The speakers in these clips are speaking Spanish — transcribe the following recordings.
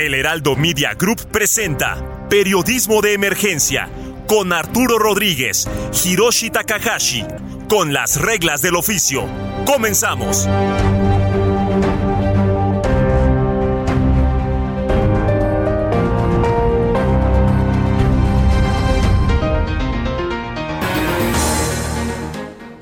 El Heraldo Media Group presenta Periodismo de Emergencia con Arturo Rodríguez, Hiroshi Takahashi, con las reglas del oficio. Comenzamos.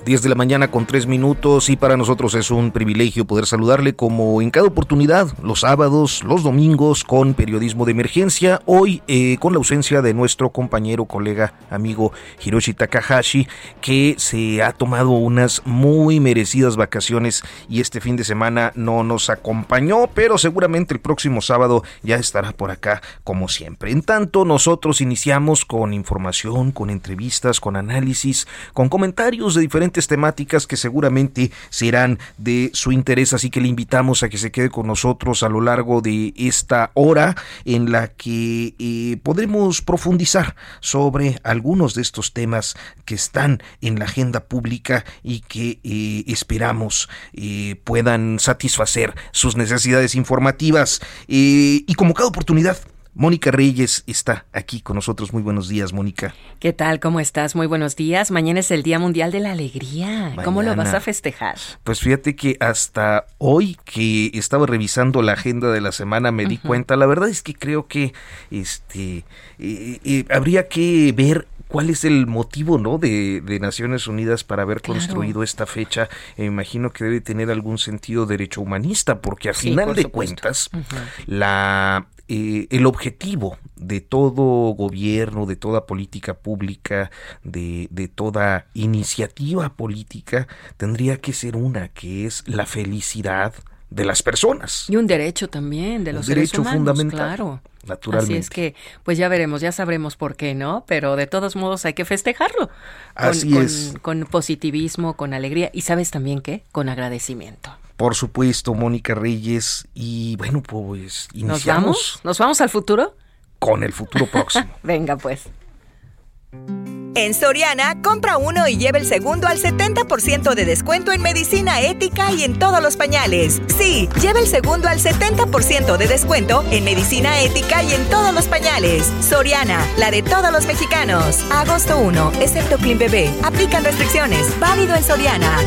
10 de la mañana con 3 minutos y para nosotros es un privilegio poder saludarle como en cada oportunidad, los sábados, los domingos con periodismo de emergencia, hoy eh, con la ausencia de nuestro compañero, colega, amigo Hiroshi Takahashi, que se ha tomado unas muy merecidas vacaciones y este fin de semana no nos acompañó, pero seguramente el próximo sábado ya estará por acá como siempre. En tanto, nosotros iniciamos con información, con entrevistas, con análisis, con comentarios de diferentes temáticas que seguramente serán de su interés, así que le invitamos a que se quede con nosotros a lo largo de esta hora en la que eh, podremos profundizar sobre algunos de estos temas que están en la agenda pública y que eh, esperamos eh, puedan satisfacer sus necesidades informativas. y como cada oportunidad, Mónica Reyes está aquí con nosotros. Muy buenos días, Mónica. ¿Qué tal? ¿Cómo estás? Muy buenos días. Mañana es el Día Mundial de la Alegría. ¿Cómo lo vas a festejar? Pues fíjate que hasta hoy que estaba revisando la agenda de la semana me di cuenta. La verdad es que creo que este eh, eh, habría que ver cuál es el motivo ¿no? de, Naciones Unidas para haber construido esta fecha. me imagino que debe tener algún sentido derecho humanista, porque a final de cuentas, la eh, el objetivo de todo gobierno, de toda política pública, de, de, toda iniciativa política, tendría que ser una, que es la felicidad de las personas. Y un derecho también de los un derecho fundamental. Claro. Naturalmente. Así es que, pues ya veremos, ya sabremos por qué, ¿no? Pero de todos modos hay que festejarlo. Así es. Con positivismo, con alegría y sabes también qué, con agradecimiento por supuesto, Mónica Reyes. Y bueno, pues iniciamos. ¿Nos vamos? ¿Nos vamos al futuro? Con el futuro próximo. Venga, pues. En Soriana, compra uno y lleve el segundo al 70% de descuento en medicina ética y en todos los pañales. Sí, lleve el segundo al 70% de descuento en medicina ética y en todos los pañales. Soriana, la de todos los mexicanos. Agosto 1, excepto Clean Bebé. Aplican restricciones. Válido en Soriana.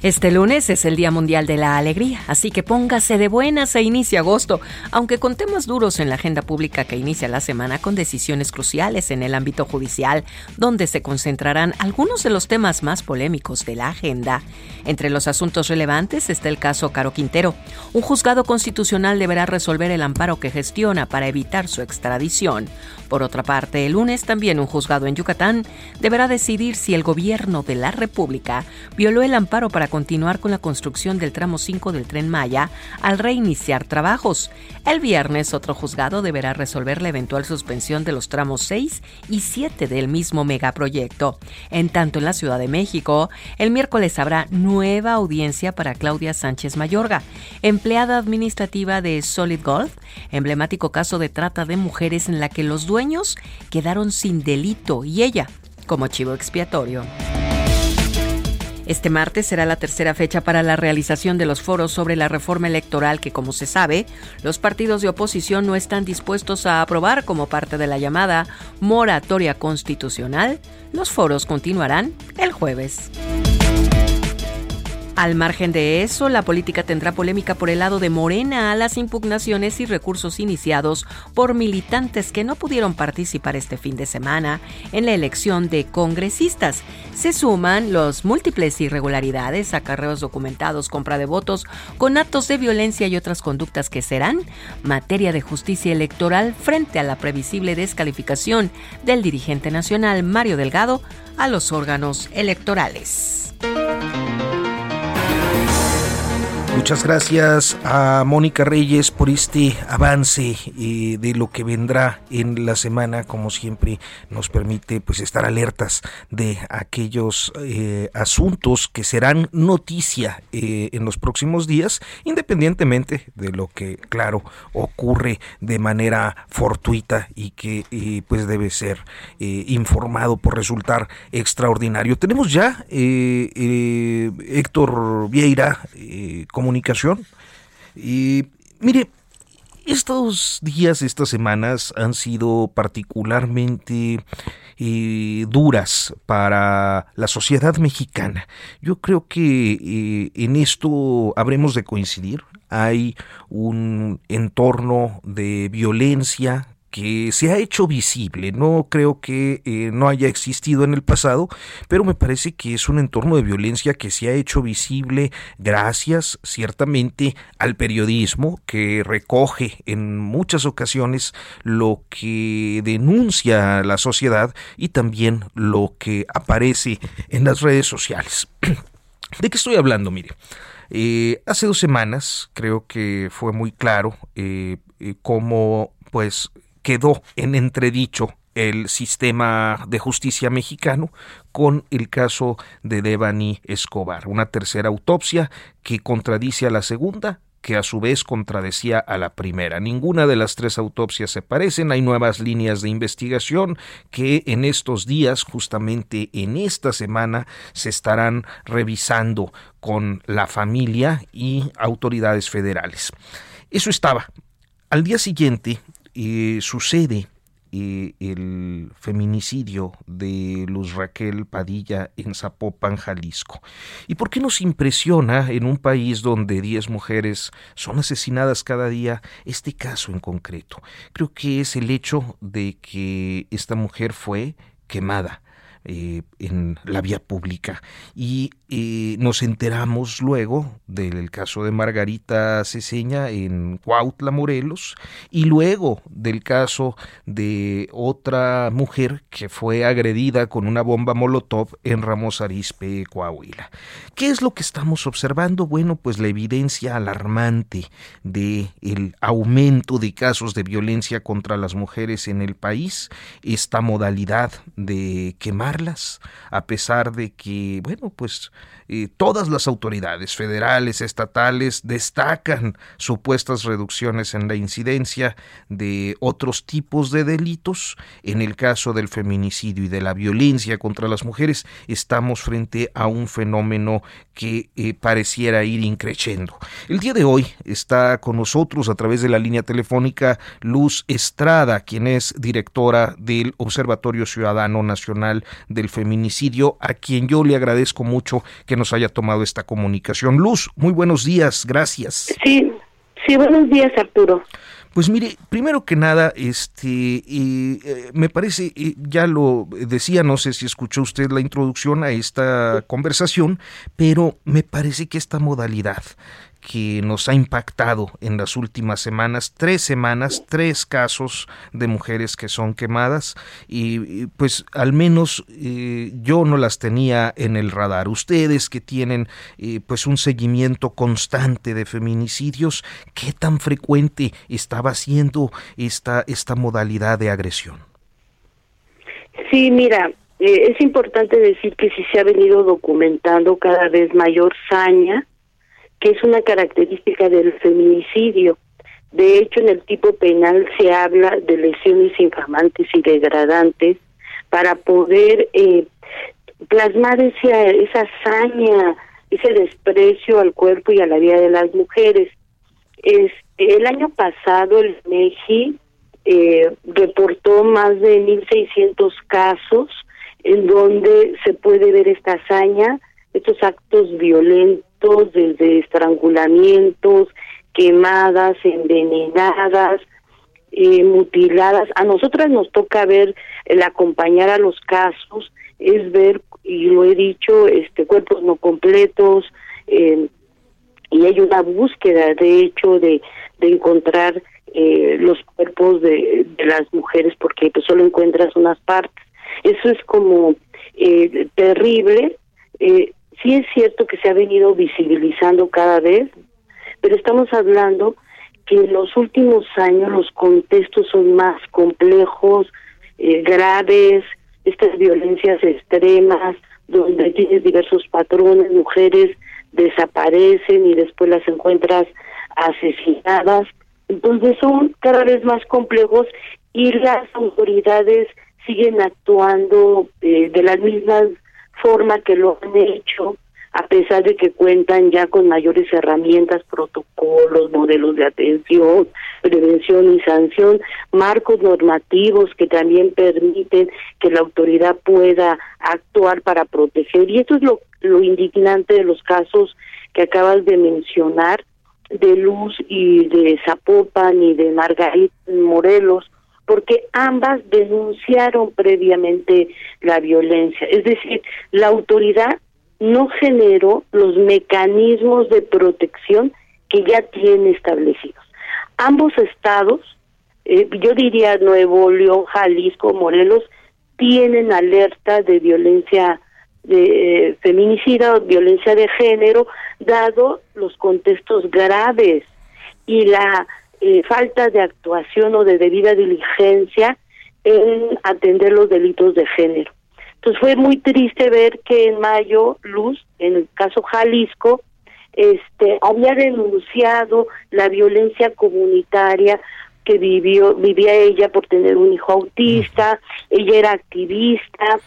Este lunes es el Día Mundial de la Alegría, así que póngase de buenas e inicia agosto, aunque con temas duros en la agenda pública que inicia la semana con decisiones cruciales en el ámbito judicial, donde se concentrarán algunos de los temas más polémicos de la agenda. Entre los asuntos relevantes está el caso Caro Quintero. Un juzgado constitucional deberá resolver el amparo que gestiona para evitar su extradición. Por otra parte, el lunes también un juzgado en Yucatán deberá decidir si el gobierno de la República violó el amparo para continuar con la construcción del tramo 5 del tren Maya al reiniciar trabajos. El viernes otro juzgado deberá resolver la eventual suspensión de los tramos 6 y 7 del mismo megaproyecto. En tanto, en la Ciudad de México, el miércoles habrá nueva audiencia para Claudia Sánchez Mayorga, empleada administrativa de Solid Gold, emblemático caso de trata de mujeres en la que los dueños quedaron sin delito y ella como chivo expiatorio. Este martes será la tercera fecha para la realización de los foros sobre la reforma electoral que, como se sabe, los partidos de oposición no están dispuestos a aprobar como parte de la llamada moratoria constitucional. Los foros continuarán el jueves. Al margen de eso, la política tendrá polémica por el lado de Morena a las impugnaciones y recursos iniciados por militantes que no pudieron participar este fin de semana en la elección de congresistas. Se suman los múltiples irregularidades, acarreos documentados, compra de votos, con actos de violencia y otras conductas que serán materia de justicia electoral frente a la previsible descalificación del dirigente nacional Mario Delgado a los órganos electorales. Muchas gracias a Mónica Reyes por este avance eh, de lo que vendrá en la semana, como siempre nos permite pues estar alertas de aquellos eh, asuntos que serán noticia eh, en los próximos días, independientemente de lo que claro ocurre de manera fortuita y que pues debe ser informado por resultar extraordinario. Tenemos ya Héctor Vieira como comunicación. Y mire, estos días, estas semanas han sido particularmente eh, duras para la sociedad mexicana. Yo creo que eh, en esto habremos de coincidir. Hay un entorno de violencia que se ha hecho visible. No creo que eh, no haya existido en el pasado, pero me parece que es un entorno de violencia que se ha hecho visible gracias ciertamente al periodismo que recoge en muchas ocasiones lo que denuncia la sociedad y también lo que aparece en las redes sociales. ¿De qué estoy hablando? Mire. Eh, hace dos semanas creo que fue muy claro eh, cómo pues quedó en entredicho el sistema de justicia mexicano con el caso de Devani Escobar, una tercera autopsia que contradice a la segunda que a su vez contradecía a la primera. Ninguna de las tres autopsias se parecen, hay nuevas líneas de investigación que en estos días, justamente en esta semana, se estarán revisando con la familia y autoridades federales. Eso estaba. Al día siguiente, sucede el feminicidio de Luz Raquel Padilla en Zapopan, Jalisco. ¿Y por qué nos impresiona en un país donde 10 mujeres son asesinadas cada día este caso en concreto? Creo que es el hecho de que esta mujer fue quemada eh, en la vía pública. Y eh, nos enteramos luego del caso de Margarita Ceseña en Cuautla, Morelos, y luego del caso de otra mujer que fue agredida con una bomba Molotov en Ramos Arizpe, Coahuila. ¿Qué es lo que estamos observando? Bueno, pues la evidencia alarmante de el aumento de casos de violencia contra las mujeres en el país, esta modalidad de quemar a pesar de que, bueno, pues eh, todas las autoridades federales, estatales, destacan supuestas reducciones en la incidencia de otros tipos de delitos. En el caso del feminicidio y de la violencia contra las mujeres, estamos frente a un fenómeno que eh, pareciera ir increciendo. El día de hoy está con nosotros a través de la línea telefónica Luz Estrada, quien es directora del Observatorio Ciudadano Nacional del feminicidio, a quien yo le agradezco mucho que nos haya tomado esta comunicación. Luz, muy buenos días, gracias. Sí, sí, buenos días, Arturo. Pues mire, primero que nada, este, eh, me parece, ya lo decía, no sé si escuchó usted la introducción a esta conversación, pero me parece que esta modalidad que nos ha impactado en las últimas semanas, tres semanas, tres casos de mujeres que son quemadas y pues al menos eh, yo no las tenía en el radar. Ustedes que tienen eh, pues un seguimiento constante de feminicidios, ¿qué tan frecuente estaba siendo esta, esta modalidad de agresión? Sí, mira, eh, es importante decir que si se ha venido documentando cada vez mayor saña que es una característica del feminicidio. De hecho, en el tipo penal se habla de lesiones infamantes y degradantes para poder eh, plasmar esa, esa hazaña, ese desprecio al cuerpo y a la vida de las mujeres. Es, el año pasado el MEGI eh, reportó más de 1.600 casos en donde se puede ver esta hazaña, estos actos violentos desde estrangulamientos, quemadas, envenenadas, eh, mutiladas. A nosotras nos toca ver el acompañar a los casos, es ver, y lo he dicho, este cuerpos no completos, eh, y hay una búsqueda, de hecho, de, de encontrar eh, los cuerpos de, de, las mujeres, porque pues, solo encuentras unas partes. Eso es como eh, terrible. Eh, sí es cierto que se ha venido visibilizando cada vez, pero estamos hablando que en los últimos años los contextos son más complejos, eh, graves, estas violencias extremas, donde tienes diversos patrones, mujeres desaparecen y después las encuentras asesinadas. Entonces son cada vez más complejos y las autoridades siguen actuando eh, de la misma forma que lo han hecho a pesar de que cuentan ya con mayores herramientas, protocolos, modelos de atención, prevención y sanción, marcos normativos que también permiten que la autoridad pueda actuar para proteger. Y esto es lo, lo indignante de los casos que acabas de mencionar, de Luz y de Zapopan y de Margarita Morelos, porque ambas denunciaron previamente la violencia. Es decir, la autoridad no generó los mecanismos de protección que ya tiene establecidos. Ambos estados, eh, yo diría Nuevo León, Jalisco, Morelos, tienen alerta de violencia de eh, feminicida violencia de género, dado los contextos graves y la eh, falta de actuación o de debida diligencia en atender los delitos de género. Entonces fue muy triste ver que en mayo Luz, en el caso Jalisco, este había denunciado la violencia comunitaria que vivió vivía ella por tener un hijo autista, ella era activista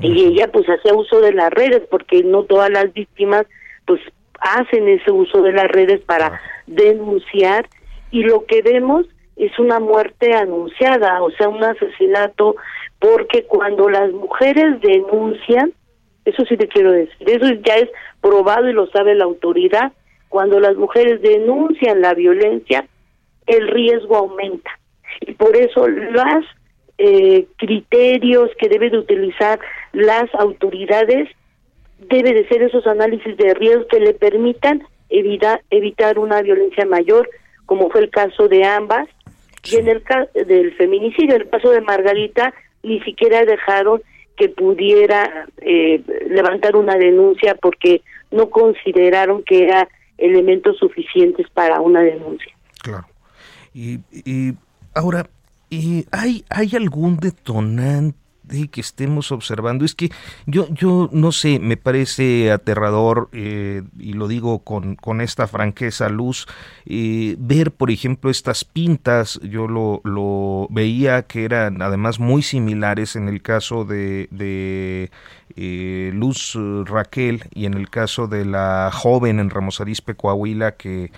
y ella pues hacía uso de las redes porque no todas las víctimas pues hacen ese uso de las redes para denunciar y lo que vemos es una muerte anunciada, o sea, un asesinato porque cuando las mujeres denuncian, eso sí te quiero decir, eso ya es probado y lo sabe la autoridad, cuando las mujeres denuncian la violencia, el riesgo aumenta. Y por eso los eh, criterios que deben de utilizar las autoridades debe de ser esos análisis de riesgo que le permitan evitar, evitar una violencia mayor, como fue el caso de ambas, y en el caso del feminicidio, en el caso de Margarita, ni siquiera dejaron que pudiera eh, levantar una denuncia porque no consideraron que era elementos suficientes para una denuncia. Claro. Y, y ahora, ¿y ¿hay, ¿hay algún detonante de que estemos observando. Es que yo, yo no sé, me parece aterrador, eh, y lo digo con, con esta franqueza, luz, eh, ver, por ejemplo, estas pintas, yo lo, lo veía que eran además muy similares en el caso de, de eh, Luz Raquel y en el caso de la joven en Ramos Arizpe, Coahuila, que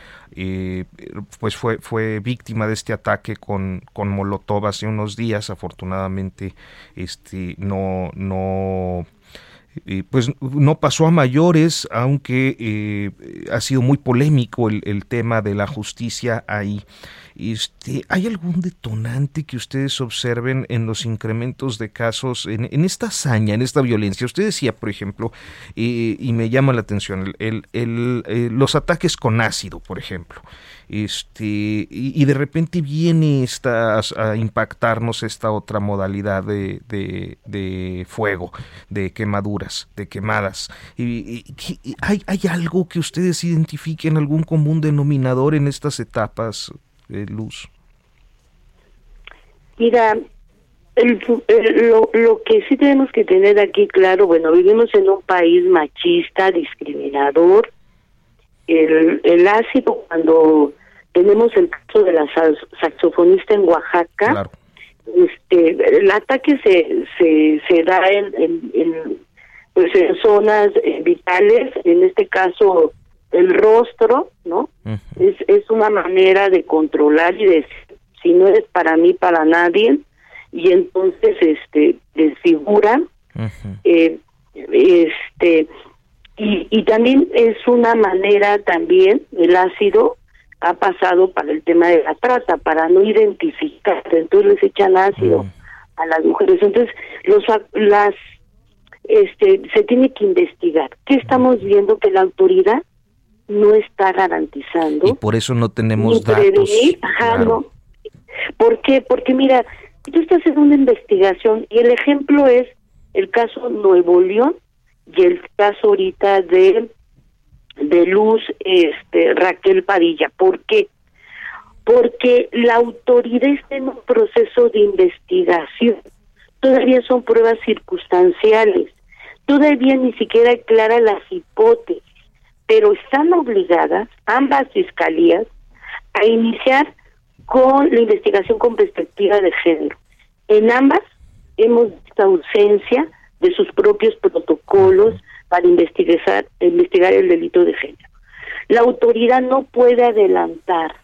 pues fue, fue víctima de este ataque con, con Molotov hace unos días. Afortunadamente, este no, no pues no pasó a mayores, aunque eh, ha sido muy polémico el, el, tema de la justicia ahí. Este, ¿Hay algún detonante que ustedes observen en los incrementos de casos, en, esta hazaña, en esta violencia? Usted decía, por ejemplo, eh, y me llama la atención, eh, los ataques con ácido, por ejemplo. Este, y, de repente viene esta, a impactarnos esta otra modalidad de, fuego, de quemaduras, de quemadas. Y, y, ¿hay, ¿Hay algo que ustedes identifiquen, algún común denominador en estas etapas? De luz? Mira, el, el, lo, lo que sí tenemos que tener aquí claro, bueno, vivimos en un país machista, discriminador. El, el ácido, cuando tenemos el caso de la saxofonista en Oaxaca, claro. este, el ataque se, se, se da en, en, en, pues en zonas vitales, en este caso el rostro, ¿no? Uh -huh. es, es una manera de controlar y decir, si no eres para mí, para nadie, y entonces este desfiguran, uh -huh. eh, este Y, y también es una manera también, el ácido ha pasado para el tema de la trata, para no identificar, entonces les echan ácido a las mujeres. Entonces, los las este se tiene que investigar. ¿Qué estamos viendo? Que la autoridad no está garantizando. Y por eso no tenemos datos. Ajá, no. ¿Por qué? Porque mira, tú estás haciendo una investigación y el ejemplo es el caso Nuevo León y el caso ahorita de de Luz este Raquel Padilla. ¿Por qué? Porque la autoridad está en un proceso de investigación. Todavía son pruebas circunstanciales. Todavía ni siquiera aclara las hipótesis pero están obligadas ambas fiscalías a iniciar con la investigación con perspectiva de género. En ambas hemos visto ausencia de sus propios protocolos para investigar, el delito de género. La autoridad no puede adelantar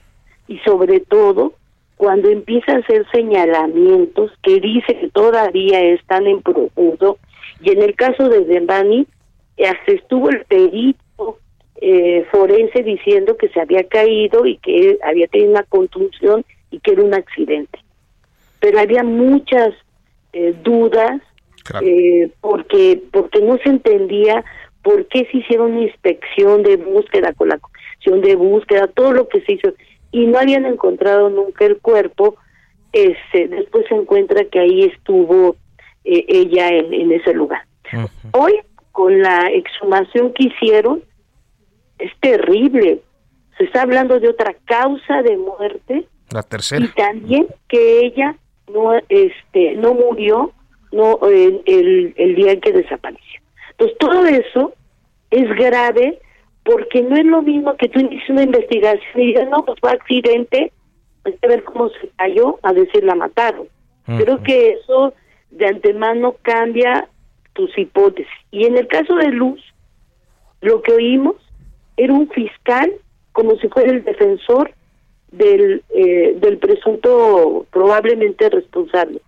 y sobre todo cuando empieza a hacer señalamientos que dice que todavía están en profundo y en el caso de Dembani hasta estuvo el perito eh, forense diciendo que se había caído y que había tenido una contunción y que era un accidente. Pero había muchas eh, dudas eh, porque porque no se entendía por qué se hicieron una inspección de búsqueda con la comisión de búsqueda, todo lo que se hizo y no habían encontrado nunca el cuerpo. Este, después se encuentra que ahí estuvo eh, ella en, en ese lugar. Hoy, con la exhumación que hicieron, es terrible. Se está hablando de otra causa de muerte. La tercera. Y también que ella no este no murió no el, el, día en que desapareció. Entonces todo eso es grave porque no es lo mismo que tú inicies una investigación y digas, no, pues fue accidente, hay que ver cómo se cayó, a decir la mataron. Creo que eso de antemano cambia tus hipótesis. Y en el caso de Luz, lo que oímos era un fiscal como si fuera el defensor del, eh, del presunto probablemente responsable.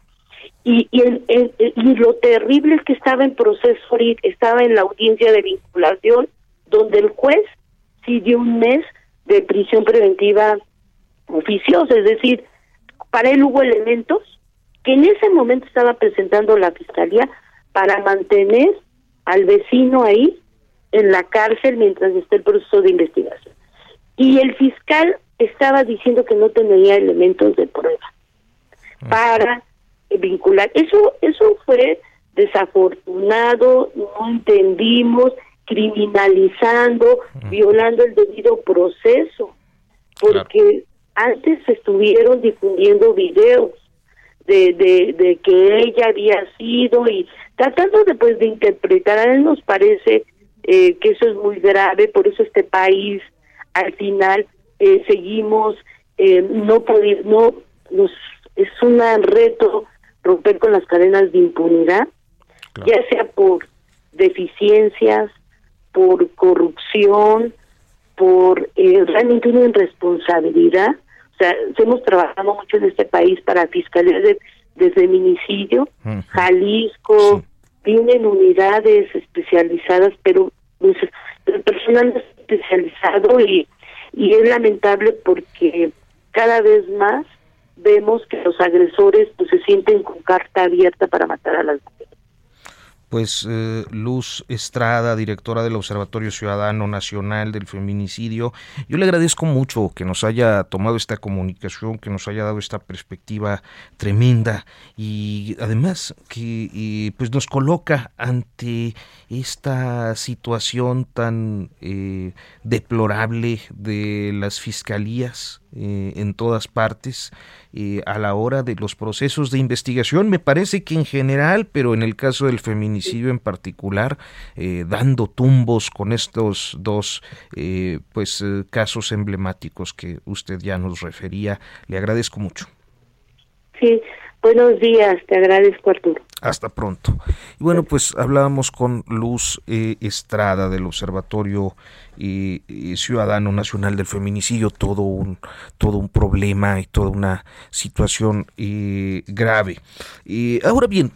Y, y, y lo terrible es que estaba en proceso, estaba en la audiencia de vinculación, donde el juez sí dio un mes de prisión preventiva oficiosa, es decir, para él hubo elementos que en ese momento estaba presentando la fiscalía para mantener al vecino ahí en la cárcel mientras está el proceso de investigación. Y el fiscal estaba diciendo que no tenía elementos de prueba mm. para vincular. Eso, eso fue desafortunado, no entendimos, criminalizando, violando el debido proceso, porque antes estuvieron difundiendo videos de, de, de que ella había sido y tratando de, pues, de interpretar, a él nos parece eh, que eso es muy grave, por eso este país al final eh, seguimos eh, no poder, no nos es un reto romper con las cadenas de impunidad, ya sea por deficiencias, por corrupción, por realmente una irresponsabilidad. O sea, hemos trabajado mucho en este país para fiscalía de, de feminicidio, Jalisco, tienen unidades especializadas, pero pues, el personal especializado y, y es lamentable porque cada vez más vemos que los agresores pues se sienten con carta abierta para matar a las mujeres pues eh, Luz Estrada, directora del Observatorio Ciudadano Nacional del Feminicidio. Yo le agradezco mucho que nos haya tomado esta comunicación, que nos haya dado esta perspectiva tremenda y además que pues nos coloca ante esta situación tan eh, deplorable de las fiscalías eh, en todas partes eh, a la hora de los procesos de investigación. Me parece que en general, pero en el caso del feminicidio en particular, eh, dando tumbos con estos dos pues casos emblemáticos que usted ya nos refería. Le agradezco mucho. Sí, buenos días, te agradezco Arturo. Hasta pronto. Y bueno, pues hablábamos con Luz Estrada del Observatorio ciudadano nacional del feminicidio todo un todo un problema y toda una situación eh, grave ahora bien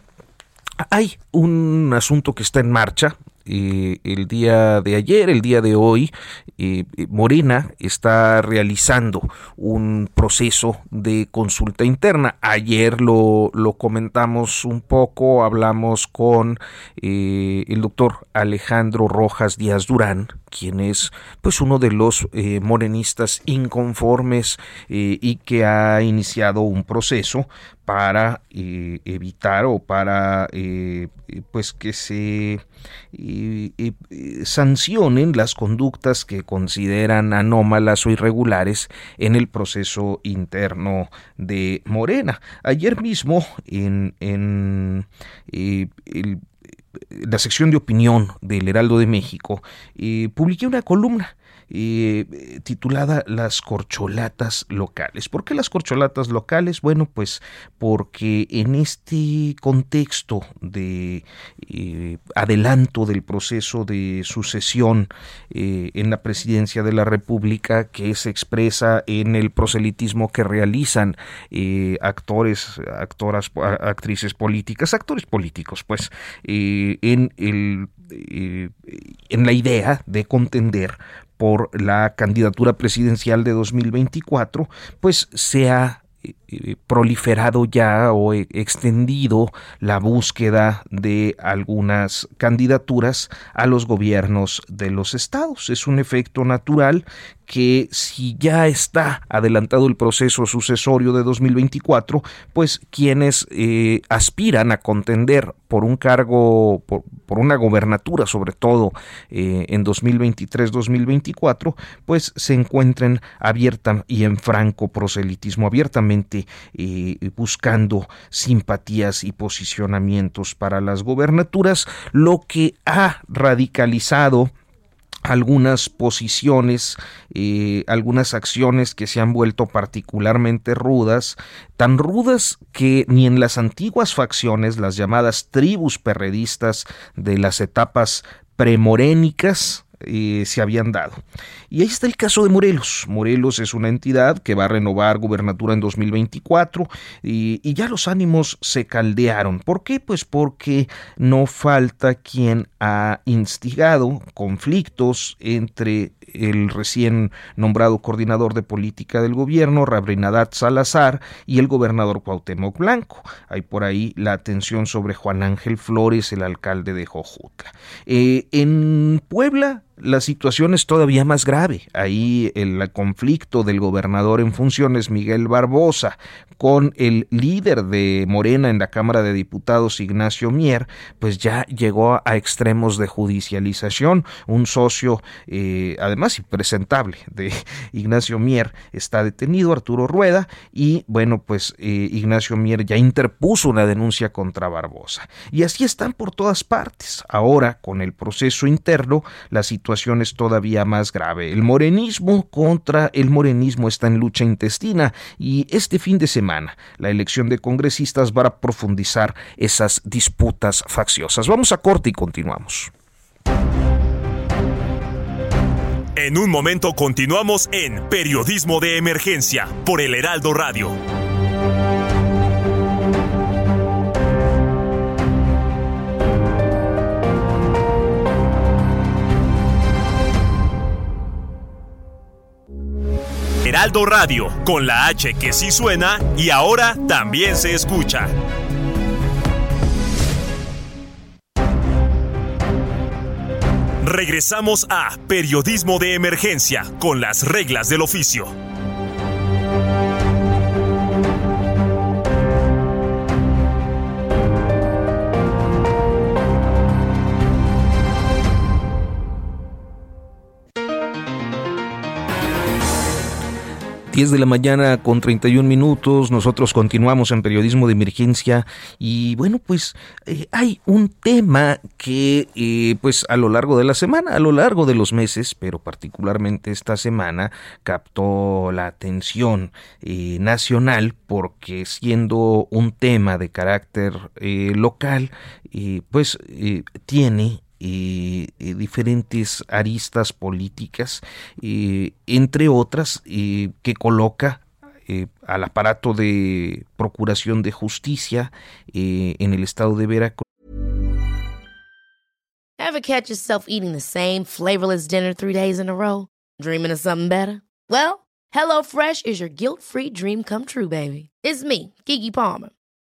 hay un asunto que está en marcha eh, el día de ayer, el día de hoy, eh, Morena está realizando un proceso de consulta interna. Ayer lo, lo comentamos un poco, hablamos con el doctor Alejandro Rojas Díaz Durán, quien es pues uno de los morenistas inconformes y que ha iniciado un proceso para eh, evitar o para eh, pues que se eh, sancionen las conductas que consideran anómalas o irregulares en el proceso interno de Morena. Ayer mismo en, en la sección de opinión del Heraldo de México publiqué una columna eh, titulada Las corcholatas locales. ¿Por qué las corcholatas locales? Bueno, pues porque en este contexto de eh, adelanto del proceso de sucesión eh, en la presidencia de la República que se expresa en el proselitismo que realizan actores, actoras, actrices políticas, actores políticos, pues, en el en la idea de contender por la candidatura presidencial de 2024, pues se ha eh, proliferado ya o extendido la búsqueda de algunas candidaturas a los gobiernos de los estados. Es un efecto natural que si ya está adelantado el proceso sucesorio de 2024, pues quienes eh, aspiran a contender por un cargo, por, una gobernatura sobre todo eh, en 2023-2024, pues se encuentren abierta y en franco proselitismo, abiertamente buscando simpatías y posicionamientos para las gobernaturas, lo que ha radicalizado algunas posiciones, eh, algunas acciones que se han vuelto particularmente rudas, tan rudas que ni en las antiguas facciones, las llamadas tribus perredistas de las etapas premorénicas, se habían dado. Y ahí está el caso de Morelos. Morelos es una entidad que va a renovar gubernatura en 2024 y, ya los ánimos se caldearon. ¿Por qué? Pues porque no falta quien ha instigado conflictos entre el recién nombrado coordinador de política del gobierno, Rabrinadat Salazar, y el gobernador Cuauhtémoc Blanco. Hay por ahí la atención sobre Juan Ángel Flores, el alcalde de Jojutla. Eh, en Puebla, la situación es todavía más grave. Ahí el conflicto del gobernador en funciones, Miguel Barbosa, con el líder de Morena en la Cámara de Diputados, Ignacio Mier, pues ya llegó a extremos de judicialización. Un socio, eh, además impresentable, de Ignacio Mier está detenido, Arturo Rueda, y bueno, pues eh, Ignacio Mier ya interpuso una denuncia contra Barbosa. Y así están por todas partes. Ahora, con el proceso interno, la situación es todavía más grave. El morenismo contra el morenismo está en lucha intestina y este fin de semana la elección de congresistas va a profundizar esas disputas facciosas. Vamos a corte y continuamos. En un momento continuamos en Periodismo de Emergencia por el Heraldo Radio. Heraldo Radio, con la H que sí suena y ahora también se escucha. Regresamos a Periodismo de Emergencia con las reglas del oficio. 10 de la mañana con 31 minutos, nosotros continuamos en periodismo de emergencia. Y bueno, pues eh, hay un tema que eh, pues a lo largo de la semana, a lo largo de los meses, pero particularmente esta semana, captó la atención eh, nacional porque siendo un tema de carácter local, pues tiene diferentes aristas políticas, entre otras, que coloca eh, al aparato de procuración de justicia eh, en el estado de Veracruz. Ever catch yourself eating the same flavorless dinner three days in a row? Dreaming of something better? Well, HelloFresh is your guilt-free dream come true, baby. It's me, Kiki Palmer.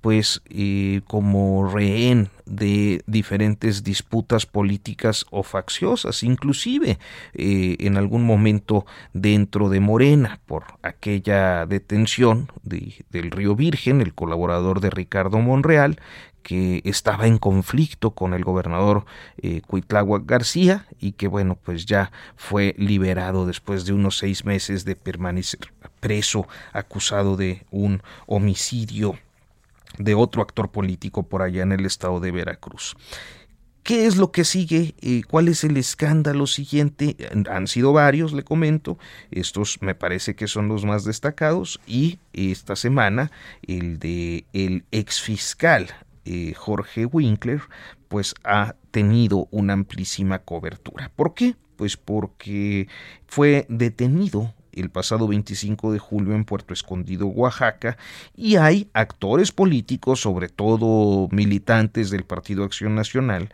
pues eh, como rehén de diferentes disputas políticas o facciosas, inclusive eh, en algún momento dentro de Morena por aquella detención de, del Río Virgen, el colaborador de Ricardo Monreal, que estaba en conflicto con el gobernador eh, Cuitláhuac García y que bueno pues ya fue liberado después de unos seis meses de permanecer preso acusado de un homicidio de otro actor político por allá en el estado de Veracruz. ¿Qué es lo que sigue? Eh, ¿Cuál es el escándalo siguiente? Han sido varios, le comento. Estos me parece que son los más destacados. Y esta semana, el de el exfiscal eh, Jorge Winkler, pues ha tenido una amplísima cobertura. ¿Por qué? Pues porque fue detenido el pasado 25 de julio en Puerto Escondido, Oaxaca, y hay actores políticos, sobre todo militantes del Partido Acción Nacional,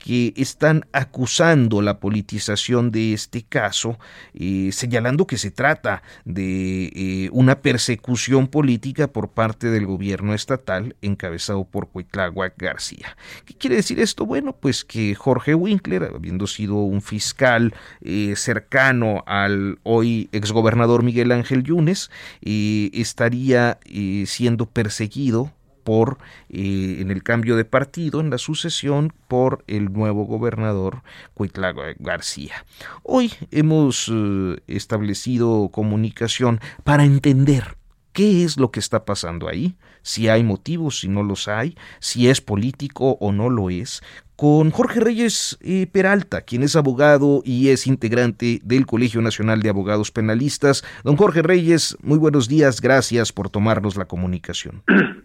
que están acusando la politización de este caso, eh, señalando que se trata de eh, una persecución política por parte del gobierno estatal encabezado por Cuitláhuac García. ¿Qué quiere decir esto? Bueno, pues que Jorge Winkler, habiendo sido un fiscal eh, cercano al hoy exgobernador Miguel Ángel Yunes, estaría siendo perseguido por eh, en el cambio de partido, en la sucesión, por el nuevo gobernador Cuitláhuac García. Hoy hemos eh, establecido comunicación para entender qué es lo que está pasando ahí, si hay motivos, si no los hay, si es político o no lo es, con Jorge Reyes eh, Peralta, quien es abogado y es integrante del Colegio Nacional de Abogados Penalistas. Don Jorge Reyes, muy buenos días, gracias por tomarnos la comunicación.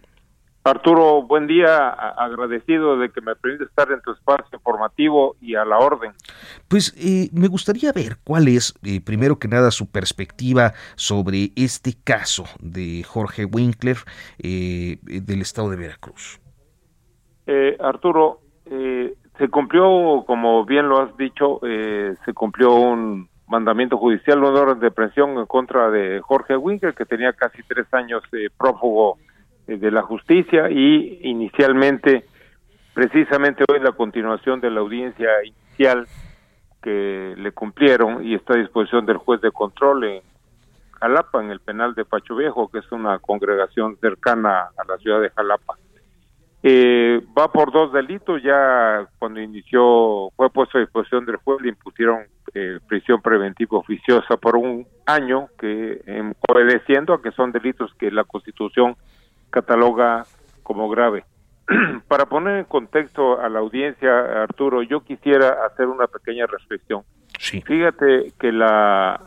Arturo, buen día, agradecido de que me permite estar en tu espacio informativo y a la orden. Pues eh, me gustaría ver cuál es, eh, primero que nada, su perspectiva sobre este caso de Jorge Winkler eh, del estado de Veracruz. Arturo, se cumplió, como bien lo has dicho, se cumplió un mandamiento judicial, un orden de presión en contra de Jorge Winkler, que tenía casi tres años prófugo eh, de la justicia y inicialmente, precisamente hoy la continuación de la audiencia inicial que le cumplieron y está a disposición del juez de control en Jalapa, en el penal de Pacho Viejo, que es una congregación cercana a la ciudad de Jalapa. Eh, va por dos delitos, ya cuando inició, fue puesto a disposición del juez, le impusieron eh, prisión preventiva oficiosa por un año, que obedeciendo a que son delitos que la Constitución cataloga como grave. Para poner en contexto a la audiencia, Arturo, yo quisiera hacer una pequeña reflexión. Fíjate que la,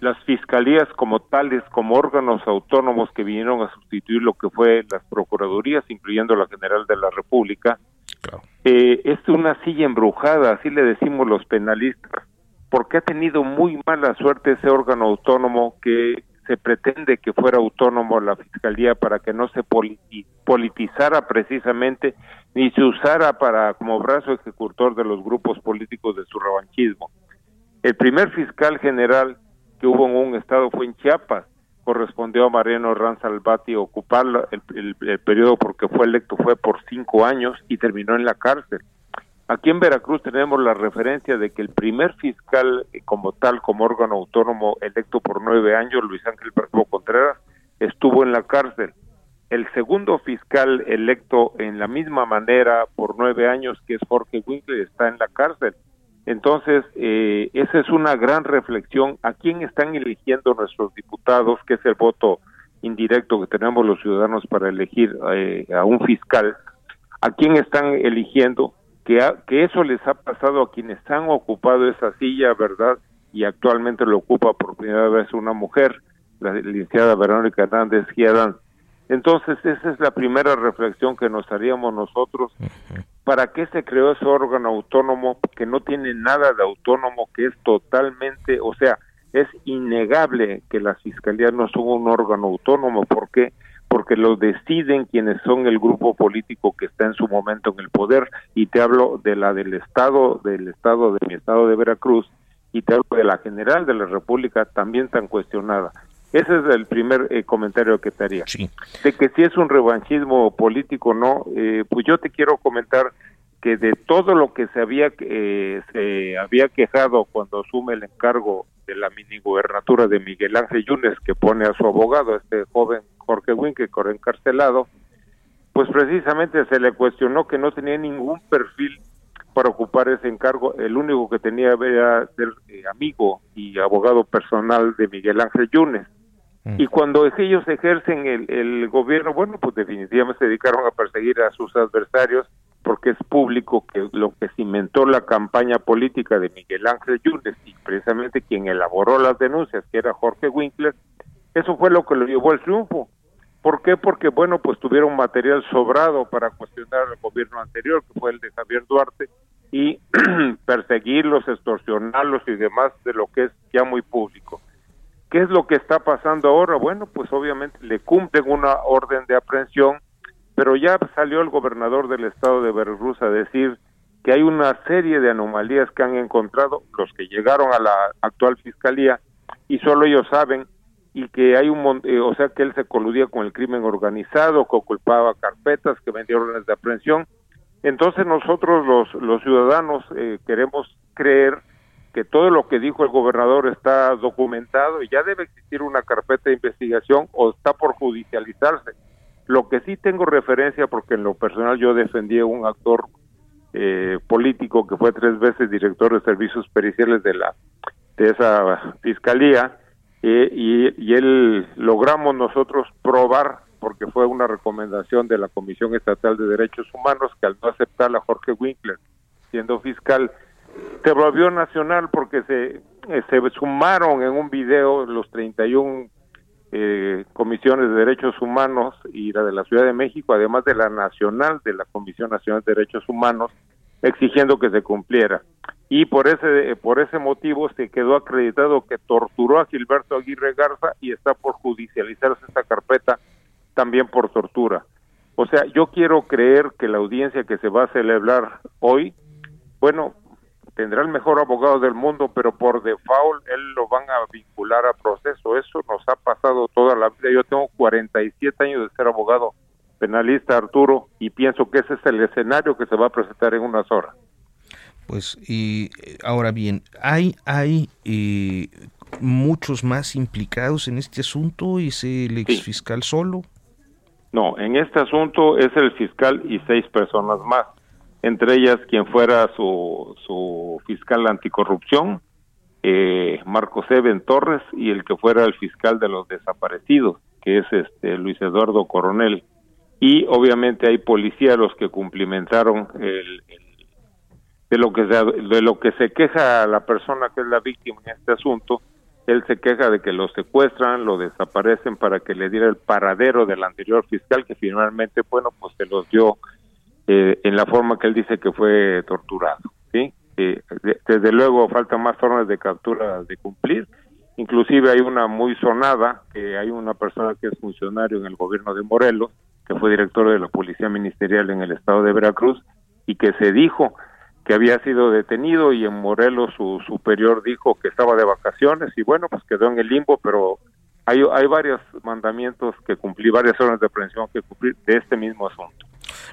las fiscalías como tales, como órganos autónomos que vinieron a sustituir lo que fue las procuradurías, incluyendo la General de la República, eh, es una silla embrujada, así le decimos los penalistas, porque ha tenido muy mala suerte ese órgano autónomo que se pretende que fuera autónomo la fiscalía para que no se politizara precisamente ni se usara para como brazo ejecutor de los grupos políticos de su revanchismo. El primer fiscal general que hubo en un estado fue en Chiapas, correspondió a Mariano Ranzalbati ocupar el, el periodo porque fue electo fue por cinco años y terminó en la cárcel. Aquí en Veracruz tenemos la referencia de que el primer fiscal eh, como tal, como órgano autónomo electo por nueve años, Luis Ángel Verbo Contreras, estuvo en la cárcel. El segundo fiscal electo en la misma manera por nueve años, que es Jorge Winkler, está en la cárcel. Entonces, eh, esa es una gran reflexión. ¿A quién están eligiendo nuestros diputados, que es el voto indirecto que tenemos los ciudadanos para elegir eh, a un fiscal? ¿A quién están eligiendo? Que, eso les ha pasado a quienes han ocupado esa silla, ¿verdad? Y actualmente lo ocupa por primera vez una mujer. la licenciada Verónica Hernández Giadán. Entonces, esa es la primera reflexión que nos haríamos nosotros. ¿Para qué se creó ese órgano autónomo que no tiene nada de autónomo, que es totalmente, o sea, es innegable que las fiscalías no son un órgano autónomo? ¿Por qué? Porque lo deciden quienes son el grupo político que está en su momento en el poder. Y te hablo de la del Estado, del Estado de mi Estado de Veracruz, y te hablo de la General de la República, también tan cuestionada ese es el primer eh, comentario que te haría. De que si es un revanchismo político o no, eh, pues yo te quiero comentar que de todo lo que se había eh, se había quejado cuando asume el encargo de la mini gubernatura de Miguel Ángel Yunes, que pone a su abogado, este joven Jorge Winke, que encarcelado, pues precisamente se le cuestionó que no tenía ningún perfil para ocupar ese encargo. El único que tenía era ser amigo y abogado personal de Miguel Ángel Yunes. Y cuando ellos ejercen el, gobierno, bueno, pues definitivamente se dedicaron a perseguir a sus adversarios porque es público que lo que cimentó la campaña política de Miguel Ángel Yunes y precisamente quien elaboró las denuncias, que era Jorge Winkler, eso fue lo que lo llevó al triunfo. ¿Por qué? Porque, bueno, pues tuvieron material sobrado para cuestionar al gobierno anterior, que fue el de Javier Duarte, y perseguirlos, extorsionarlos y demás de lo que es ya muy público. ¿Qué es lo que está pasando ahora? Bueno, pues obviamente le cumplen una orden de aprehensión, pero ya salió el gobernador del estado de Veracruz a decir que hay una serie de anomalías que han encontrado los que llegaron a la actual fiscalía y solo ellos saben y que hay un eh, o sea que él se coludía con el crimen organizado, que ocupaba carpetas, que vendía órdenes de aprehensión. Entonces nosotros los los ciudadanos eh, queremos creer que todo lo que dijo el gobernador está documentado y ya debe existir una carpeta de investigación o está por judicializarse. Lo que sí tengo referencia, porque en lo personal yo defendí a un actor eh, político que fue tres veces director de servicios periciales de la de esa fiscalía eh, y, y él logramos nosotros probar porque fue una recomendación de la Comisión Estatal de Derechos Humanos que al no aceptar a Jorge Winkler siendo fiscal se volvió nacional porque se, eh, se sumaron en un video los 31 eh, comisiones de derechos humanos y la de la Ciudad de México, además de la nacional de la Comisión Nacional de Derechos Humanos, exigiendo que se cumpliera. Y por ese, por ese motivo se quedó acreditado que torturó a Gilberto Aguirre Garza y está por judicializarse esta carpeta también por tortura. O sea, yo quiero creer que la audiencia que se va a celebrar hoy, bueno, tendrá el mejor abogado del mundo, pero por default él lo van a vincular a proceso. Eso nos ha pasado toda la vida. Yo tengo 47 años de ser abogado penalista, Arturo, y pienso que ese es el escenario que se va a presentar en unas horas. Pues y ahora bien, hay hay eh, muchos más implicados en este asunto. ¿Es el ex fiscal solo? No, en este asunto es el fiscal y seis personas más entre ellas quien fuera su, su fiscal anticorrupción, eh, Marcos Eben Torres, y el que fuera el fiscal de los desaparecidos, que es este Luis Eduardo Coronel. Y obviamente hay policías los que cumplimentaron el, de lo que se, de lo que se queja la persona que es la víctima en este asunto, él se queja de que lo secuestran, lo desaparecen para que le diera el paradero del anterior fiscal que finalmente, bueno, pues se los dio eh, en la forma que él dice que fue torturado. ¿sí? Eh, desde luego faltan más formas de captura de cumplir. Inclusive hay una muy sonada, que hay una persona que es funcionario en el gobierno de Morelos, que fue director de la Policía Ministerial en el estado de Veracruz, y que se dijo que había sido detenido y en Morelos su superior dijo que estaba de vacaciones y bueno, pues quedó en el limbo, pero hay, hay varios mandamientos que cumplir, varias horas de aprehensión que cumplir de este mismo asunto.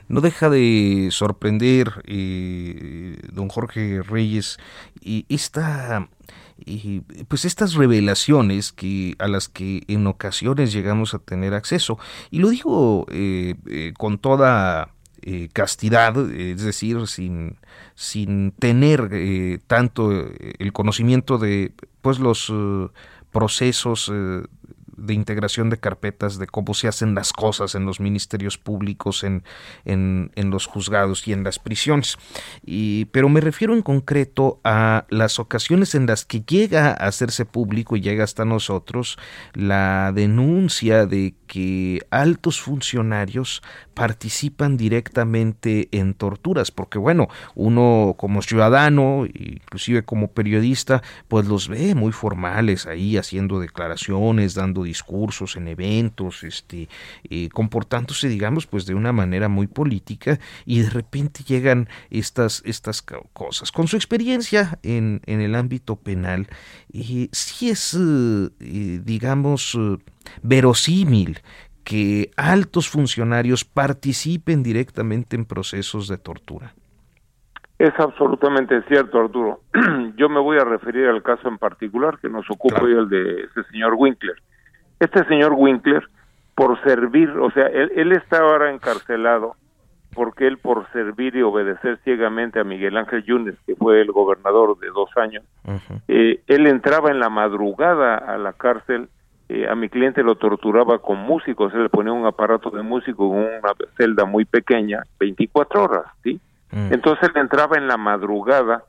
No deja de sorprender, eh, don Jorge Reyes, y esta, pues estas revelaciones que a las que en ocasiones llegamos a tener acceso. Y lo digo eh, eh, con toda castidad, es decir, sin, sin tener tanto el conocimiento de pues los procesos de integración de carpetas, de cómo se hacen las cosas en los ministerios públicos, en, en, en los juzgados y en las prisiones. Y, pero me refiero en concreto a las ocasiones en las que llega a hacerse público y llega hasta nosotros la denuncia de que altos funcionarios participan directamente en torturas, porque bueno, uno como ciudadano, inclusive como periodista, pues los ve muy formales ahí haciendo declaraciones, dando discursos en eventos, este, eh, comportándose, digamos, pues de una manera muy política y de repente llegan estas, estas cosas. Con su experiencia en, en el ámbito penal, eh, sí es, eh, digamos, verosímil que altos funcionarios participen directamente en procesos de tortura. Es absolutamente cierto, Arturo. Yo me voy a referir al caso en particular que nos ocupa hoy, el de ese señor Winkler. Este señor Winkler, por servir, o sea, él, está ahora encarcelado porque él por servir y obedecer ciegamente a Miguel Ángel Yunes, que fue el gobernador de dos años, eh, él entraba en la madrugada a la cárcel eh, a mi cliente lo torturaba con músicos, se le ponía un aparato de músico en una celda muy pequeña, 24 horas, ¿sí? Mm. Entonces él entraba en la madrugada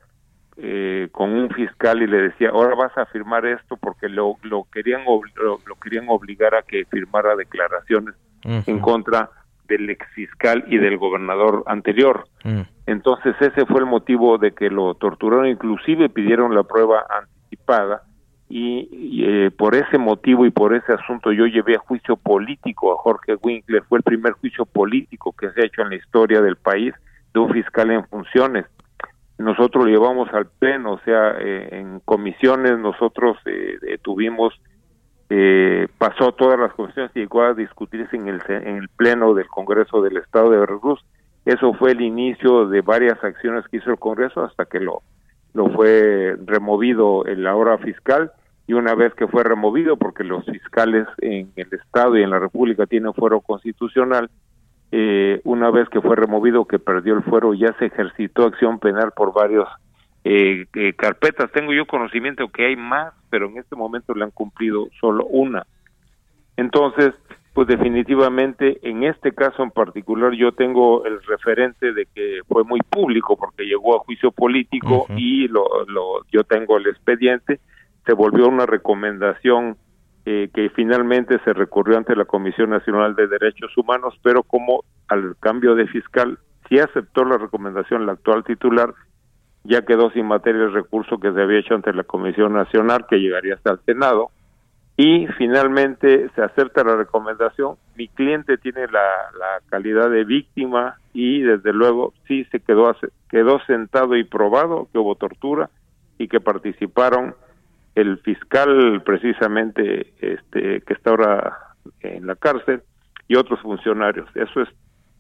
eh, con un fiscal y le decía, ahora vas a firmar esto porque lo, lo, querían, lo, querían obligar a que firmara declaraciones en contra del ex fiscal y del gobernador anterior. Mm. Entonces ese fue el motivo de que lo torturaron, inclusive pidieron la prueba anticipada y, eh, por ese motivo y por ese asunto yo llevé a juicio político a Jorge Winkler, fue el primer juicio político que se ha hecho en la historia del país de un fiscal en funciones. Nosotros lo llevamos al pleno, o sea, eh, en comisiones nosotros eh, tuvimos, pasó todas las comisiones y llegó a discutirse en el, en el pleno del Congreso del Estado de Veracruz. Eso fue el inicio de varias acciones que hizo el Congreso hasta que lo lo fue removido en la hora fiscal y una vez que fue removido, porque los fiscales en el Estado y en la República tienen fuero constitucional, eh, una vez que fue removido, que perdió el fuero, ya se ejercitó acción penal por varios eh, eh, carpetas. Tengo yo conocimiento que hay más, pero en este momento le han cumplido solo una. Entonces, pues definitivamente en este caso en particular yo tengo el referente de que fue muy público porque llegó a juicio político y lo, lo, yo tengo el expediente, se volvió una recomendación eh, que finalmente se recurrió ante la Comisión Nacional de Derechos Humanos, pero como al cambio de fiscal sí aceptó la recomendación la actual titular, ya quedó sin materia el recurso que se había hecho ante la Comisión Nacional que llegaría hasta el Senado y finalmente se acepta la recomendación. Mi cliente tiene la, calidad de víctima y desde luego sí se quedó, quedó sentado y probado que hubo tortura y que participaron el fiscal precisamente este que está ahora en la cárcel y otros funcionarios. Eso es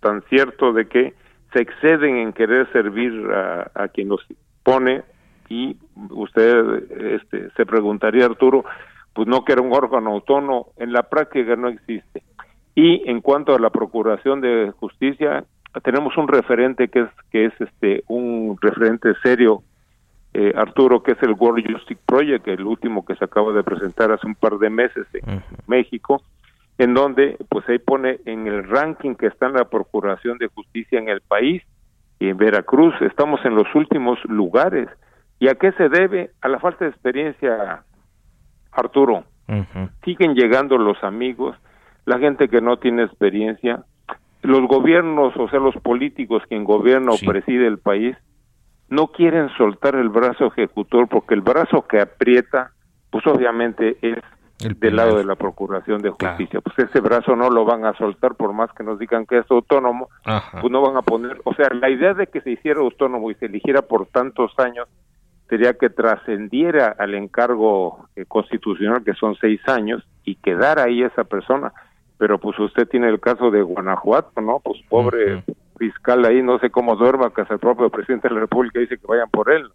tan cierto de que se exceden en querer servir a, a quien los pone y usted este, se preguntaría Arturo pues no que era un órgano autónomo, en la práctica no existe. Y en cuanto a la Procuración de Justicia, tenemos un referente que es que es este un referente serio eh, Arturo que es el World Justice Project el último que se acaba de presentar hace un par de meses en México en donde pues ahí pone en el ranking que está en la Procuración de Justicia en el país y en Veracruz estamos en los últimos lugares. Y a qué se debe a la falta de experiencia Arturo, siguen llegando los amigos, la gente que no tiene experiencia, los gobiernos, o sea, los políticos quien gobierna o preside el país, no quieren soltar el brazo ejecutor porque el brazo que aprieta, pues obviamente es del lado de la Procuración de Justicia. Pues ese brazo no lo van a soltar por más que nos digan que es autónomo, pues no van a poner, o sea, la idea de que se hiciera autónomo y se eligiera por tantos años sería que trascendiera al encargo eh, constitucional, que son seis años, y quedara ahí esa persona. Pero pues usted tiene el caso de Guanajuato, ¿no? Pues pobre fiscal ahí, no sé cómo duerma, que el propio presidente de la República dice que vayan por él.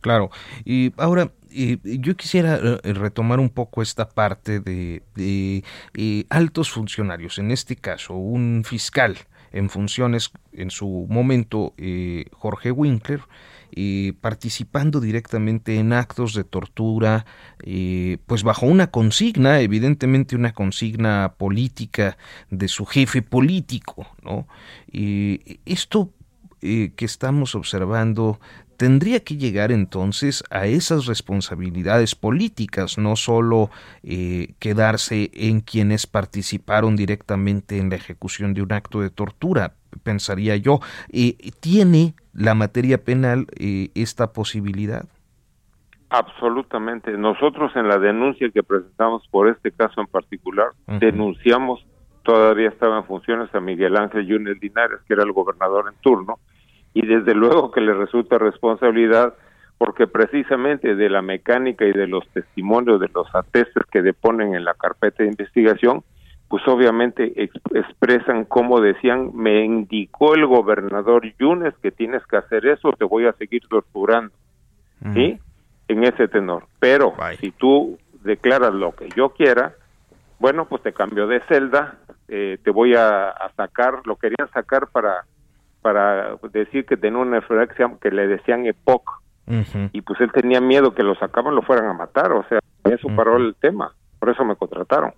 Claro, y ahora yo quisiera eh, retomar un poco esta parte de, de eh, altos funcionarios, en este caso un fiscal, en funciones en su momento eh, Jorge Winkler, eh, participando directamente en actos de tortura, eh, pues bajo una consigna, evidentemente una consigna política de su jefe político, ¿no? esto que estamos observando tendría que llegar entonces a esas responsabilidades políticas, no solo eh, quedarse en quienes participaron directamente en la ejecución de un acto de tortura, pensaría yo. Eh, ¿Tiene la materia penal eh, esta posibilidad? Absolutamente. Nosotros en la denuncia que presentamos por este caso en particular, denunciamos, todavía estaba en funciones a Miguel Ángel Yunes Linares, que era el gobernador en turno, y desde luego que le resulta responsabilidad porque precisamente de la mecánica y de los testimonios de los atestes que deponen en la carpeta de investigación, pues obviamente expresan como decían, me indicó el gobernador Yunes que tienes que hacer eso, te voy a seguir torturando, ¿sí? En ese tenor. Pero si tú declaras lo que yo quiera, bueno, pues te cambio de celda, eh, te voy a, a sacar, lo querían sacar para para decir que tenía una enfermedad que, le decían EPOC. Y pues él tenía miedo que lo sacaban, lo fueran a matar. O sea, eso paró el tema. Por eso me contrataron.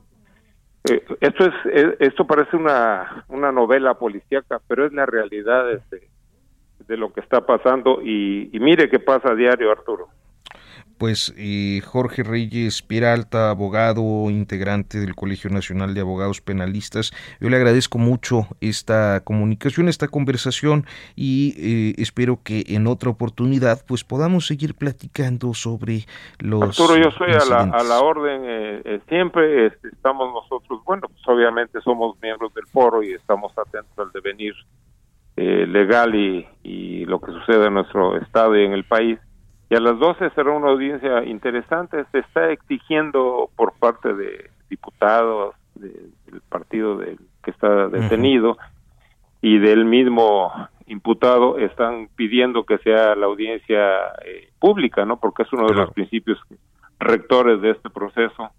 Eh, esto es, eh, esto parece una, una novela policíaca, pero es la realidad de, de lo que está pasando. Y, y mire qué pasa a diario, Arturo pues eh, Jorge Reyes Peralta, abogado, integrante del Colegio Nacional de Abogados Penalistas. Yo le agradezco mucho esta comunicación, esta conversación y eh, espero que en otra oportunidad pues podamos seguir platicando sobre los... Arturo, yo soy a la, a la, orden eh, siempre, este, estamos nosotros, bueno, pues obviamente somos miembros del foro y estamos atentos al devenir legal y, y lo que sucede en nuestro estado y en el país y a las 12 será una audiencia interesante. Se está exigiendo por parte de diputados del partido del, que está detenido y del mismo imputado están pidiendo que sea la audiencia eh, pública, ¿no? Porque es uno de los principios rectores de este proceso,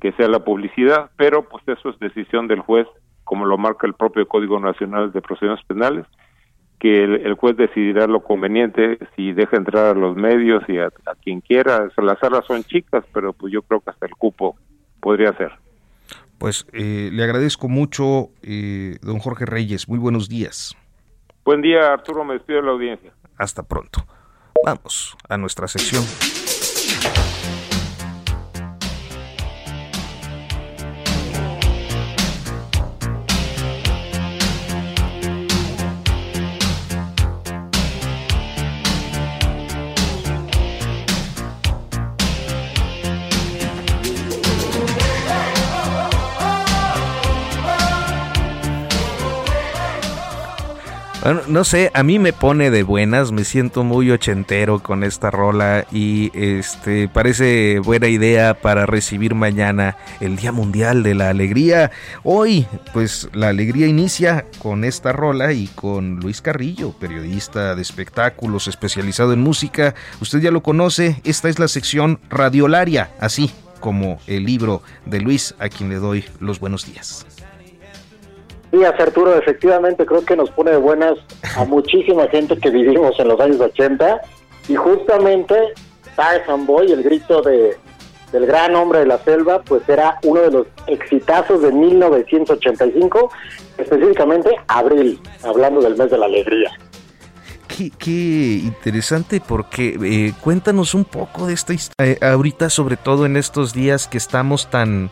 que sea la publicidad, pero pues eso es decisión del juez, como lo marca el propio Código Nacional de Procedimientos Penales que el, juez decidirá lo conveniente si deja entrar a los medios y a, quien quiera. Las salas son chicas, pero pues yo creo que hasta el cupo podría ser. Pues eh, le agradezco mucho, eh, don Jorge Reyes. Muy buenos días. Buen día, Arturo. Me despido de la audiencia. Hasta pronto. Vamos a nuestra sección. no sé, a mí me pone de buenas, me siento muy ochentero con esta rola y este parece buena idea para recibir mañana el Día Mundial de la Alegría. Hoy, pues la alegría inicia con esta rola y con Luis Carrillo, periodista de espectáculos especializado en música. Usted ya lo conoce, esta es la sección Radiolaria, así como el libro de Luis, a quien le doy los buenos días. Días Arturo, efectivamente creo que nos pone de buenas a muchísima gente que vivimos en los años 80 y justamente Tarzan Boy, el grito de, del gran hombre de la selva, pues era uno de los exitazos de 1985, específicamente abril, hablando del mes de la alegría. Qué, interesante porque eh, cuéntanos un poco de esta historia, eh, ahorita sobre todo en estos días que estamos tan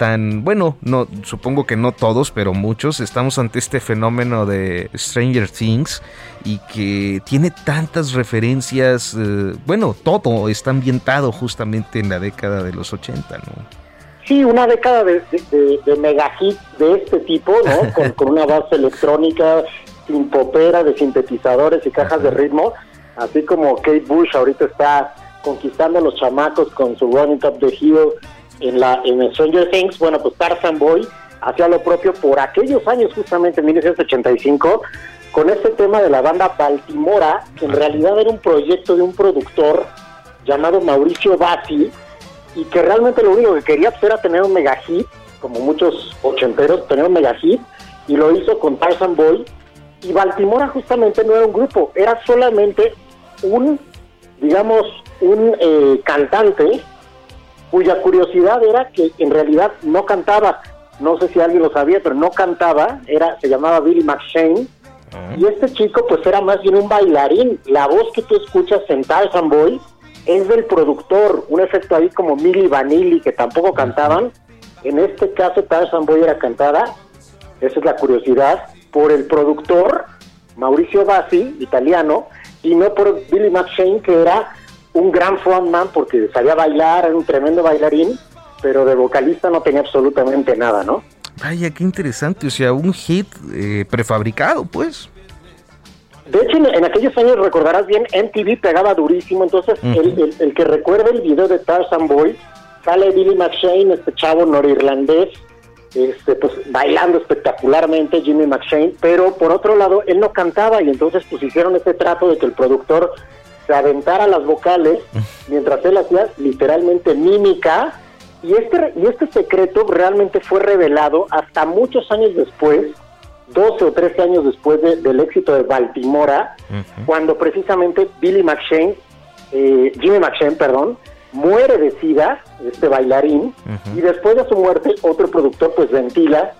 tan, bueno, no, supongo que no todos, pero muchos, estamos ante este fenómeno de Stranger Things y que tiene tantas referencias, eh, bueno, todo está ambientado justamente en la década de los 80, ¿no? Sí, una década de, de, mega hit de este tipo, ¿no? con, una base electrónica, sin popera, de sintetizadores y cajas de ritmo, así como Kate Bush ahorita está conquistando a los chamacos con su Running Up the Hill en la en Stranger Things, bueno, pues Tarzan Boy hacía lo propio por aquellos años, justamente en 1985, con este tema de la banda Baltimora, que en realidad era un proyecto de un productor llamado Mauricio Bassi, y que realmente lo único que quería era tener un mega hit, como muchos ochenteros, tener un mega hit, y lo hizo con Tarzan Boy. Y Baltimora justamente no era un grupo, era solamente un, digamos, un eh, cantante cuya curiosidad era que en realidad no cantaba. No sé si alguien lo sabía, pero no cantaba. Era, se llamaba Billy McShane. Y este chico, pues era más bien un bailarín. La voz que tú escuchas en Tarzan Boy es del productor. Un efecto ahí como Milli Vanilli, que tampoco cantaban. En este caso, Tarzan Boy era cantada. Esa es la curiosidad. Por el productor, Mauricio Bassi, italiano, y no por Billy McShane, que era un gran frontman porque sabía bailar, era un tremendo bailarín, pero de vocalista no tenía absolutamente nada, ¿no? Vaya, qué interesante, o sea, un hit eh, prefabricado, pues. De hecho, en, aquellos años, recordarás bien, MTV pegaba durísimo, entonces el, el, que recuerde el video de Tarzan Boy, sale Billy McShane, este chavo norirlandés, este, pues bailando espectacularmente, Jimmy McShane, pero por otro lado, él no cantaba y entonces pues hicieron este trato de que el productor se aventara las vocales mientras él hacía literalmente mímica. Y este, y este secreto realmente fue revelado hasta muchos años después, 12 o 13 años después del éxito de Baltimora, cuando precisamente Billy McShane, eh, Jimmy McShane, perdón, muere de sida, este bailarín, y después de su muerte otro productor pues ventila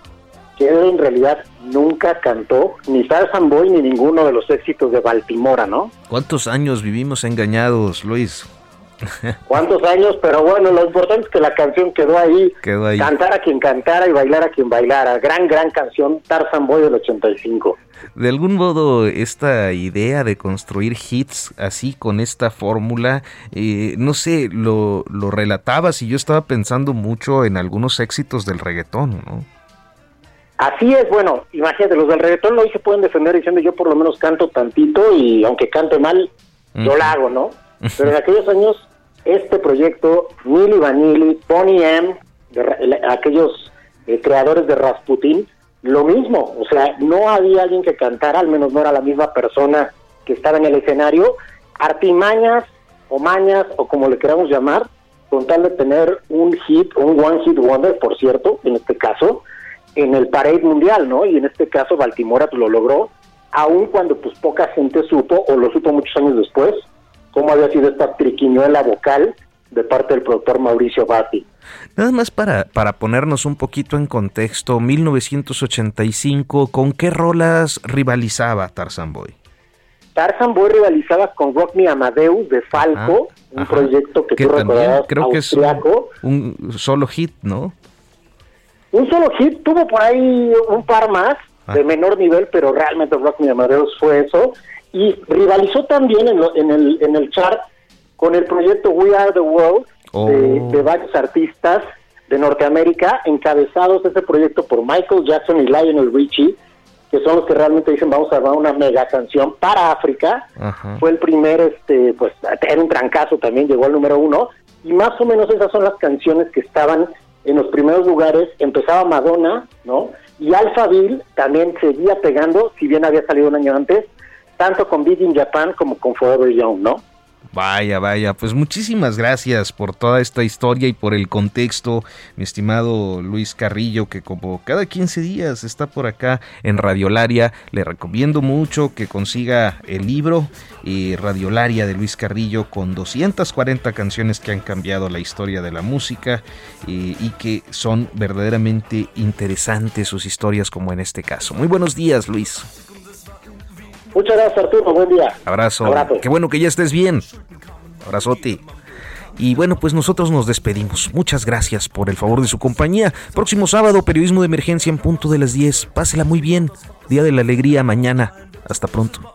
que él en realidad nunca cantó ni Tarzan Boy ni ninguno de los éxitos de Baltimora, ¿no? ¿Cuántos años vivimos engañados, Luis? ¿Cuántos años? Pero bueno, lo importante es que la canción quedó ahí. Quedó ahí. Cantar a quien cantara y bailar a quien bailara. Gran, gran canción, Tarzan Boy del 85. De algún modo, esta idea de construir hits así con esta fórmula, eh, no sé, lo, lo relatabas y yo estaba pensando mucho en algunos éxitos del reggaetón, ¿no? Así es, bueno, imagínate, los del reggaetón hoy se pueden defender diciendo yo por lo menos canto tantito y aunque cante mal, yo la hago, ¿no? Pero en aquellos años, este proyecto, Milli Vanilli, Bonnie M, aquellos eh, creadores de Rasputin, lo mismo, o sea, no había alguien que cantara, al menos no era la misma persona que estaba en el escenario, artimañas o mañas o como le queramos llamar, con tal de tener un hit, un one hit wonder, por cierto, en este caso, en el parade mundial, ¿no? Y en este caso Baltimora lo logró, aun cuando pues poca gente supo, o lo supo muchos años después, cómo había sido esta triquiñuela vocal de parte del productor Mauricio Batti. Nada más para, para ponernos un poquito en contexto, 1985, ¿con qué rolas rivalizaba Tarzan Boy? Tarzan Boy rivalizaba con Rock Me Amadeus de Falco, un proyecto que, tú recordarás creo que es un, solo hit, ¿no? Un solo hit, tuvo por ahí un par más ah. de menor nivel, pero realmente Rock Me Amadeus fue eso. Y rivalizó también en, en, el, en el chart con el proyecto We Are the World de, oh. varios artistas de Norteamérica, encabezados ese proyecto por Michael Jackson y Lionel Richie, que son los que realmente dicen vamos a armar una mega canción para África. Fue el primer, este, pues era un trancazo también, llegó al número uno. Y más o menos esas son las canciones que estaban en los primeros lugares empezaba Madonna, ¿no? Y Alphaville también seguía pegando, si bien había salido un año antes, tanto con Big in Japan como con Forever Young, ¿no? Vaya, vaya, pues muchísimas gracias por toda esta historia y por el contexto, mi estimado Luis Carrillo, que como cada 15 días está por acá en Radiolaria, le recomiendo mucho que consiga el libro eh, Radiolaria de Luis Carrillo con 240 canciones que han cambiado la historia de la música eh, y que son verdaderamente interesantes sus historias como en este caso. Muy buenos días, Luis. Muchas gracias, Arturo. Buen día. Abrazo. Qué bueno que ya estés bien. Abrazote. Y bueno, pues nosotros nos despedimos. Muchas gracias por el favor de su compañía. Próximo sábado, periodismo de emergencia en punto de las 10. Pásela muy bien. Día de la alegría mañana. Hasta pronto.